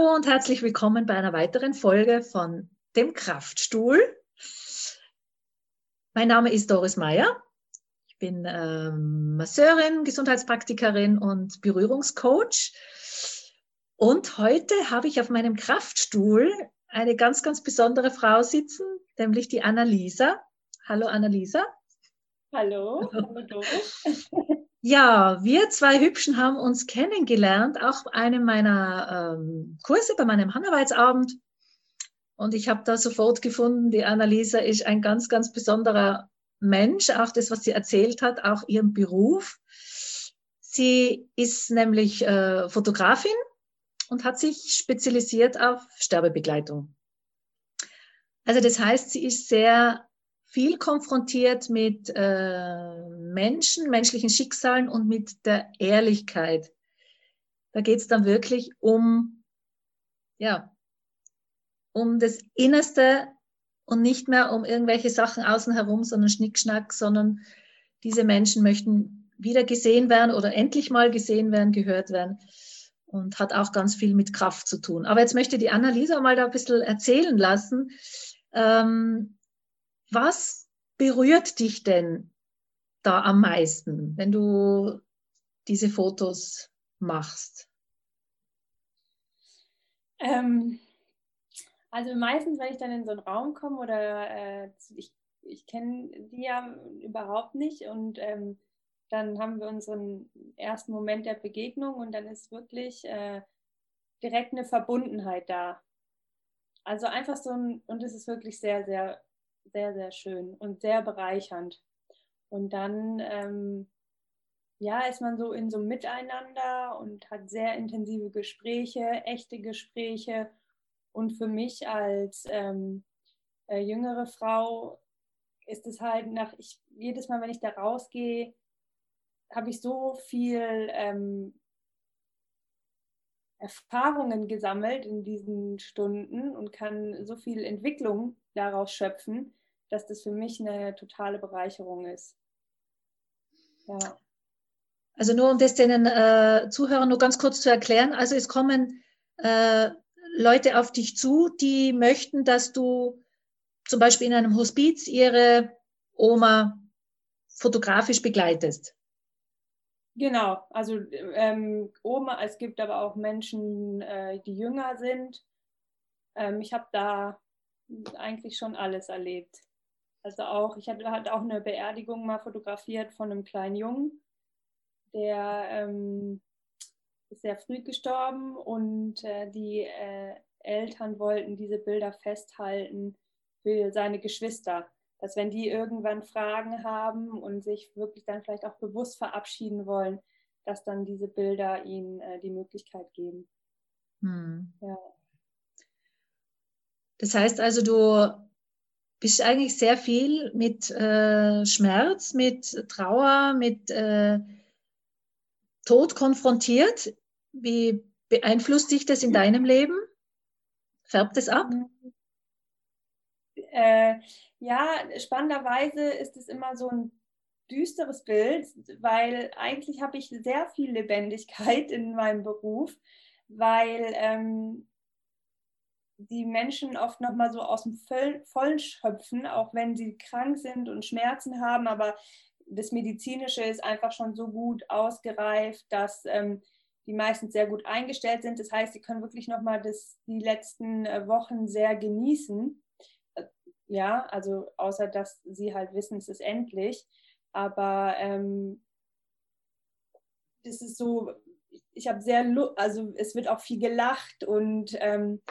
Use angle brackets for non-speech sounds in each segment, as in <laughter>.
Hallo und herzlich willkommen bei einer weiteren Folge von dem Kraftstuhl. Mein Name ist Doris Meyer. Ich bin ähm, Masseurin, Gesundheitspraktikerin und Berührungscoach. Und heute habe ich auf meinem Kraftstuhl eine ganz, ganz besondere Frau sitzen, nämlich die Annalisa. Hallo Annalisa. Hallo, hallo Doris. Ja, wir zwei Hübschen haben uns kennengelernt, auch einem meiner ähm, Kurse, bei meinem Handarbeitsabend. Und ich habe da sofort gefunden, die Annalisa ist ein ganz, ganz besonderer Mensch, auch das, was sie erzählt hat, auch ihren Beruf. Sie ist nämlich äh, Fotografin und hat sich spezialisiert auf Sterbebegleitung. Also das heißt, sie ist sehr viel konfrontiert mit äh, Menschen, menschlichen Schicksalen und mit der Ehrlichkeit. Da geht es dann wirklich um, ja, um das Innerste und nicht mehr um irgendwelche Sachen außen herum, sondern Schnickschnack, sondern diese Menschen möchten wieder gesehen werden oder endlich mal gesehen werden, gehört werden und hat auch ganz viel mit Kraft zu tun. Aber jetzt möchte die Annalisa mal da ein bisschen erzählen lassen. Ähm, was berührt dich denn da am meisten, wenn du diese Fotos machst? Ähm, also meistens, wenn ich dann in so einen Raum komme oder äh, ich, ich kenne die ja überhaupt nicht und ähm, dann haben wir unseren ersten Moment der Begegnung und dann ist wirklich äh, direkt eine Verbundenheit da. Also einfach so ein, und es ist wirklich sehr, sehr sehr, sehr schön und sehr bereichernd. Und dann ähm, ja, ist man so in so einem Miteinander und hat sehr intensive Gespräche, echte Gespräche. Und für mich als ähm, äh, jüngere Frau ist es halt nach, ich, jedes Mal, wenn ich da rausgehe, habe ich so viel ähm, Erfahrungen gesammelt in diesen Stunden und kann so viel Entwicklung daraus schöpfen, dass das für mich eine totale Bereicherung ist. Ja. Also nur um das den äh, Zuhörern nur ganz kurz zu erklären. Also es kommen äh, Leute auf dich zu, die möchten, dass du zum Beispiel in einem Hospiz ihre Oma fotografisch begleitest. Genau, also ähm, Oma, es gibt aber auch Menschen, äh, die jünger sind. Ähm, ich habe da eigentlich schon alles erlebt. Also auch, ich hatte, hatte auch eine Beerdigung mal fotografiert von einem kleinen Jungen, der ähm, ist sehr früh gestorben und äh, die äh, Eltern wollten diese Bilder festhalten für seine Geschwister. Dass wenn die irgendwann Fragen haben und sich wirklich dann vielleicht auch bewusst verabschieden wollen, dass dann diese Bilder ihnen äh, die Möglichkeit geben. Hm. Ja. Das heißt also, du bist eigentlich sehr viel mit äh, Schmerz, mit Trauer, mit äh, Tod konfrontiert. Wie beeinflusst dich das in deinem Leben? Färbt es ab? Äh, ja, spannenderweise ist es immer so ein düsteres Bild, weil eigentlich habe ich sehr viel Lebendigkeit <laughs> in meinem Beruf, weil ähm, die Menschen oft noch mal so aus dem Vollen schöpfen, auch wenn sie krank sind und Schmerzen haben, aber das Medizinische ist einfach schon so gut ausgereift, dass ähm, die meistens sehr gut eingestellt sind. Das heißt, sie können wirklich noch mal das, die letzten äh, Wochen sehr genießen. Äh, ja, also außer dass sie halt wissen, es ist endlich. Aber ähm, das ist so, ich habe sehr, also es wird auch viel gelacht und ähm,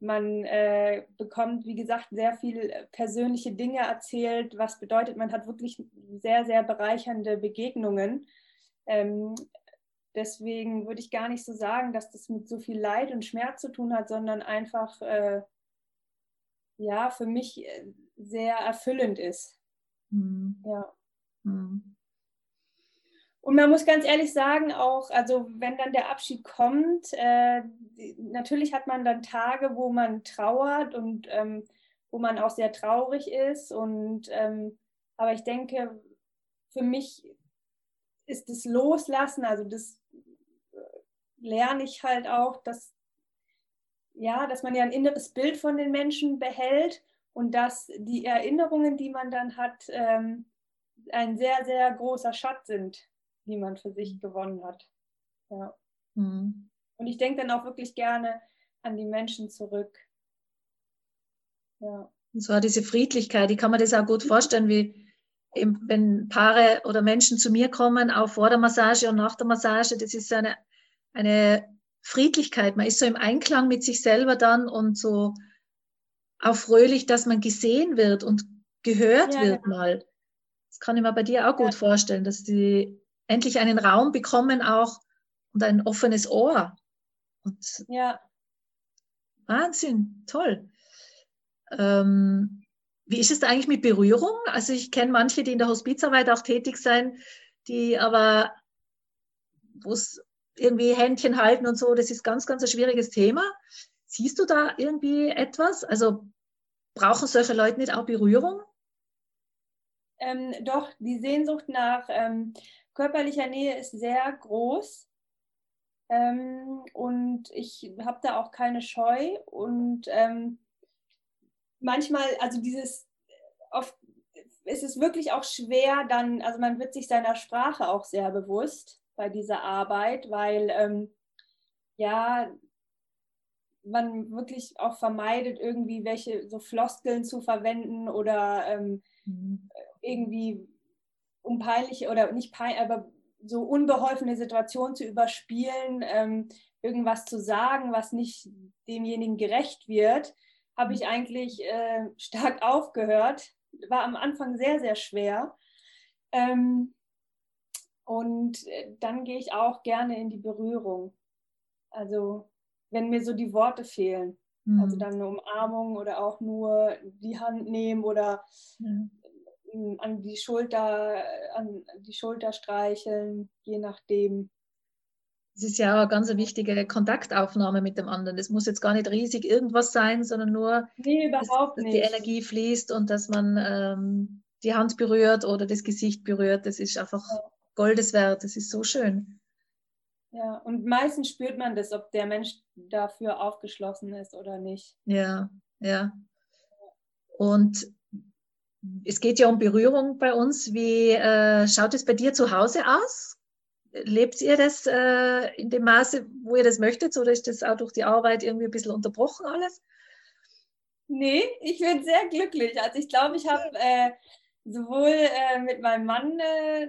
man äh, bekommt, wie gesagt, sehr viel persönliche Dinge erzählt, was bedeutet, man hat wirklich sehr, sehr bereichernde Begegnungen. Ähm, deswegen würde ich gar nicht so sagen, dass das mit so viel Leid und Schmerz zu tun hat, sondern einfach, äh, ja, für mich äh, sehr erfüllend ist. Mhm. Ja. Mhm. Und man muss ganz ehrlich sagen, auch, also wenn dann der Abschied kommt, äh, natürlich hat man dann Tage, wo man trauert und ähm, wo man auch sehr traurig ist. Und ähm, aber ich denke, für mich ist das Loslassen, also das äh, lerne ich halt auch, dass ja, dass man ja ein inneres Bild von den Menschen behält und dass die Erinnerungen, die man dann hat, ähm, ein sehr, sehr großer Schatz sind, die man für sich gewonnen hat. Ja. Mhm. Und ich denke dann auch wirklich gerne an die Menschen zurück. Ja. Und zwar diese Friedlichkeit, ich kann mir das auch gut vorstellen, wie eben, wenn Paare oder Menschen zu mir kommen, auch vor der Massage und nach der Massage, das ist eine, eine Friedlichkeit. Man ist so im Einklang mit sich selber dann und so auch fröhlich, dass man gesehen wird und gehört ja, wird genau. mal. Das kann ich mir bei dir auch gut ja. vorstellen, dass die endlich einen Raum bekommen auch und ein offenes Ohr. Und ja. Wahnsinn, toll. Ähm, wie ist es da eigentlich mit Berührung? Also ich kenne manche, die in der Hospizarbeit auch tätig sind, die aber, wo es irgendwie Händchen halten und so, das ist ganz, ganz ein schwieriges Thema. Siehst du da irgendwie etwas? Also brauchen solche Leute nicht auch Berührung? Ähm, doch, die Sehnsucht nach ähm, körperlicher Nähe ist sehr groß. Ähm, und ich habe da auch keine Scheu. Und ähm, manchmal, also dieses, oft ist es wirklich auch schwer, dann, also man wird sich seiner Sprache auch sehr bewusst bei dieser Arbeit, weil ähm, ja, man wirklich auch vermeidet, irgendwie welche so Floskeln zu verwenden oder ähm, mhm. irgendwie unpeinliche oder nicht peinlich, aber so unbeholfene Situationen zu überspielen, ähm, irgendwas zu sagen, was nicht demjenigen gerecht wird habe ich eigentlich äh, stark aufgehört. War am Anfang sehr, sehr schwer. Ähm, und äh, dann gehe ich auch gerne in die Berührung. Also wenn mir so die Worte fehlen. Mhm. Also dann eine Umarmung oder auch nur die Hand nehmen oder mhm. An die Schulter, an die Schulter streicheln, je nachdem es ist ja auch eine ganz wichtige Kontaktaufnahme mit dem anderen. Es muss jetzt gar nicht riesig irgendwas sein, sondern nur, nee, dass, dass, die Energie fließt und dass man ähm, die Hand berührt oder das Gesicht berührt. Das ist einfach ja. Goldes wert. Das ist so schön. Ja, und meistens spürt man das, ob der Mensch dafür aufgeschlossen ist oder nicht. Ja, ja. Und es geht ja um Berührung bei uns. Wie äh, schaut es bei dir zu Hause aus? lebt ihr das äh, in dem Maße, wo ihr das möchtet, oder ist das auch durch die Arbeit irgendwie ein bisschen unterbrochen alles? Nee, ich bin sehr glücklich. Also ich glaube, ich habe äh, sowohl äh, mit meinem Mann äh,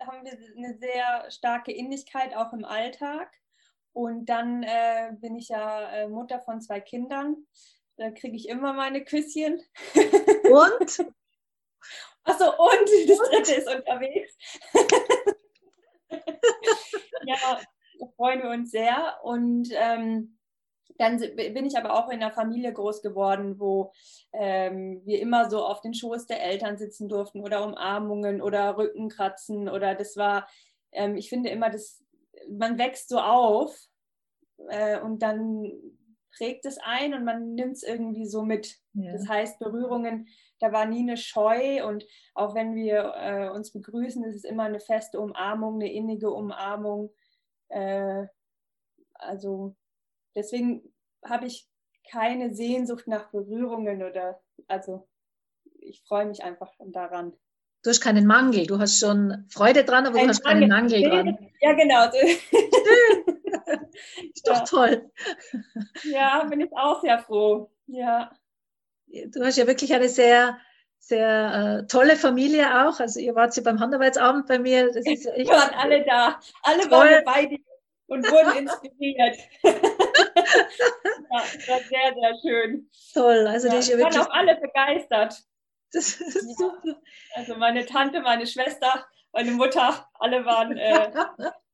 haben wir eine sehr starke Innigkeit auch im Alltag. Und dann äh, bin ich ja äh, Mutter von zwei Kindern. Da kriege ich immer meine Küsschen. Und? <laughs> Achso, und das dritte ist unterwegs. <laughs> ja, freuen wir uns sehr. Und ähm, dann bin ich aber auch in einer Familie groß geworden, wo ähm, wir immer so auf den Schoß der Eltern sitzen durften oder Umarmungen oder Rückenkratzen oder das war, ähm, ich finde immer, das, man wächst so auf äh, und dann prägt es ein und man nimmt es irgendwie so mit. Ja. Das heißt, Berührungen da war nie eine Scheu und auch wenn wir äh, uns begrüßen, ist es immer eine feste Umarmung, eine innige Umarmung. Äh, also deswegen habe ich keine Sehnsucht nach Berührungen oder also ich freue mich einfach daran. Du hast keinen Mangel, du hast schon Freude dran, aber Ein du hast Mangel. keinen Mangel dran. Ja, genau. Schön. Ist doch ja. toll. Ja, bin ich auch sehr froh. Ja du hast ja wirklich eine sehr, sehr äh, tolle Familie auch. Also ihr wart ja beim Handarbeitsabend bei mir. Das ist echt waren alle da. Alle toll. waren bei dir und wurden inspiriert. ja, das war sehr, sehr schön. Toll. Also ja, die ist ja wirklich... waren auch alle begeistert. Das ist super. Also meine Tante, meine Schwester, meine Mutter, alle waren äh, <laughs>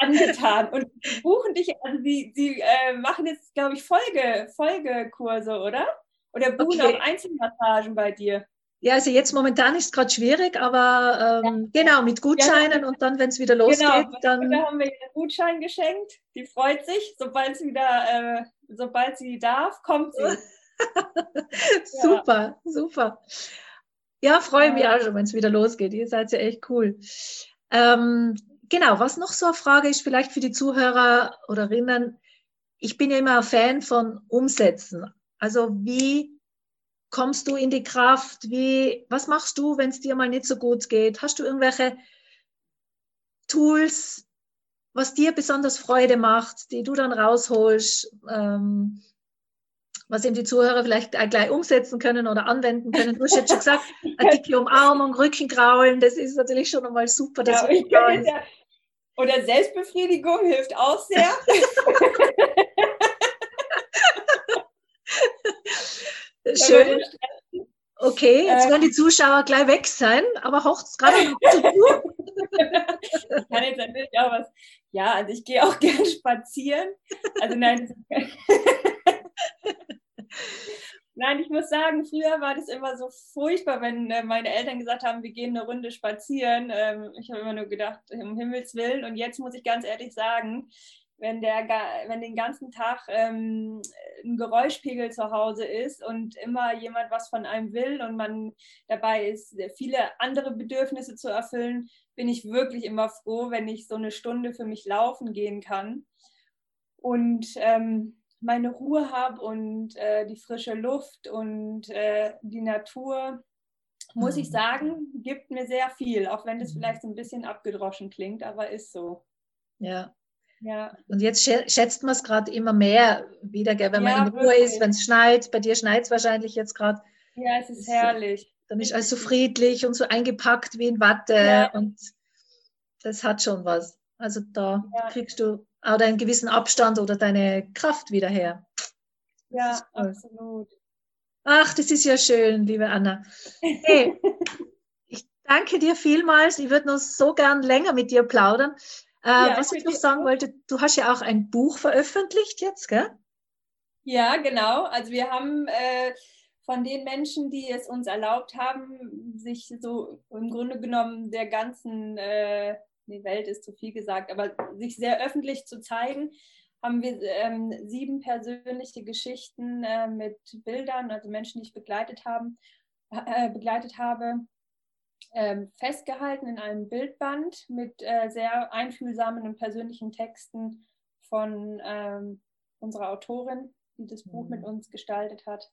angetan und buchen dich, also sie, sie äh, machen jetzt, glaube ich, Folge, Folgekurse, oder? Oder buchen okay. auch Einzelmassagen bei dir? Ja, also jetzt momentan ist es gerade schwierig, aber ähm, ja. genau, mit Gutscheinen ja, und dann, wenn es wieder losgeht, genau. dann. Da haben wir einen Gutschein geschenkt. Die freut sich, sobald sie wieder, äh, sobald sie darf, kommt sie. <laughs> super, ja. super. Ja, freue mich auch schon, wenn es wieder losgeht. Ihr seid ja echt cool. Ähm, genau, was noch so eine Frage ist, vielleicht für die Zuhörer oder Rinnen, ich bin ja immer ein Fan von Umsetzen. Also wie kommst du in die Kraft? Wie, was machst du, wenn es dir mal nicht so gut geht? Hast du irgendwelche Tools, was dir besonders Freude macht, die du dann rausholst, ähm, was eben die Zuhörer vielleicht gleich umsetzen können oder anwenden können. Du hast jetzt schon gesagt, <laughs> dicke Umarmung, Rückenkraulen, das ist natürlich schon einmal super. Dass ja, ja, oder Selbstbefriedigung hilft auch sehr. <laughs> Schön. Okay, jetzt werden die. Zuschauer gleich weg sein, aber hocht es gerade noch zu tun. <laughs> ich kann jetzt natürlich auch was. Ja, also ich gehe auch <laughs> gern spazieren. Also nein. Nein, ich muss sagen, früher war das immer so furchtbar, wenn äh, meine Eltern gesagt haben, wir gehen eine Runde spazieren. Ähm, ich habe immer nur gedacht, um Himmels Willen. Und jetzt muss ich ganz ehrlich sagen, wenn, der, wenn den ganzen Tag ähm, ein Geräuschpegel zu Hause ist und immer jemand was von einem will und man dabei ist, viele andere Bedürfnisse zu erfüllen, bin ich wirklich immer froh, wenn ich so eine Stunde für mich laufen gehen kann und ähm, meine Ruhe habe und äh, die frische Luft und äh, die Natur. Muss ich mhm. sagen, gibt mir sehr viel, auch wenn das mhm. vielleicht so ein bisschen abgedroschen klingt, aber ist so. Ja, ja. Und jetzt schätzt man es gerade immer mehr wieder, gell, wenn ja, man in Ruhe wirklich. ist, wenn es schneit. Bei dir schneit es wahrscheinlich jetzt gerade. Ja, es ist herrlich. Dann ist alles so friedlich und so eingepackt wie in Watte. Ja. Und das hat schon was. Also da ja. kriegst du auch deinen gewissen Abstand oder deine Kraft wieder her. Ja, absolut. Ach, das ist ja schön, liebe Anna. Hey, <laughs> ich danke dir vielmals. Ich würde noch so gern länger mit dir plaudern. Äh, ja, was ich noch sagen wollte, du hast ja auch ein Buch veröffentlicht jetzt, gell? Ja, genau. Also wir haben äh, von den Menschen, die es uns erlaubt haben, sich so im Grunde genommen der ganzen, äh, die Welt ist zu viel gesagt, aber sich sehr öffentlich zu zeigen, haben wir ähm, sieben persönliche Geschichten äh, mit Bildern, also Menschen, die ich begleitet, haben, äh, begleitet habe, ähm, festgehalten in einem Bildband mit äh, sehr einfühlsamen und persönlichen Texten von ähm, unserer Autorin, die das Buch mit mhm. uns gestaltet hat.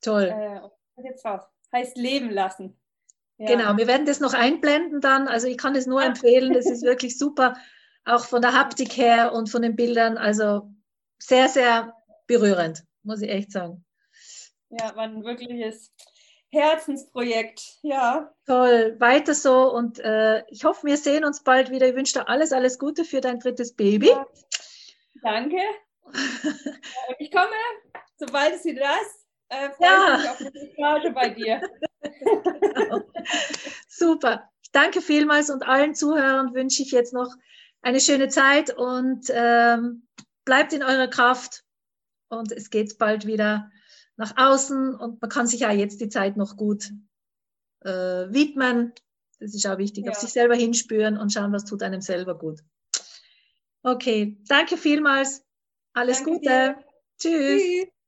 Toll. Äh, jetzt raus. Heißt Leben lassen. Ja. Genau, wir werden das noch einblenden dann. Also ich kann das nur empfehlen. Das ist wirklich super, auch von der Haptik her und von den Bildern. Also sehr, sehr berührend, muss ich echt sagen. Ja, war ein wirkliches Herzensprojekt, ja. Toll, weiter so und äh, ich hoffe, wir sehen uns bald wieder. Ich wünsche dir alles, alles Gute für dein drittes Baby. Ja. Danke. ich komme, sobald es wieder ist, äh, freue ja. mich auf eine Frage bei dir. <laughs> genau. <laughs> Super. Danke vielmals und allen Zuhörern wünsche ich jetzt noch eine schöne Zeit und ähm, bleibt in eurer Kraft und es geht bald wieder nach außen und man kann sich ja jetzt die Zeit noch gut äh, widmen. Das ist auch wichtig, ja. auf sich selber hinspüren und schauen, was tut einem selber gut. Okay, danke vielmals. Alles danke Gute. Dir. Tschüss. Tschüss.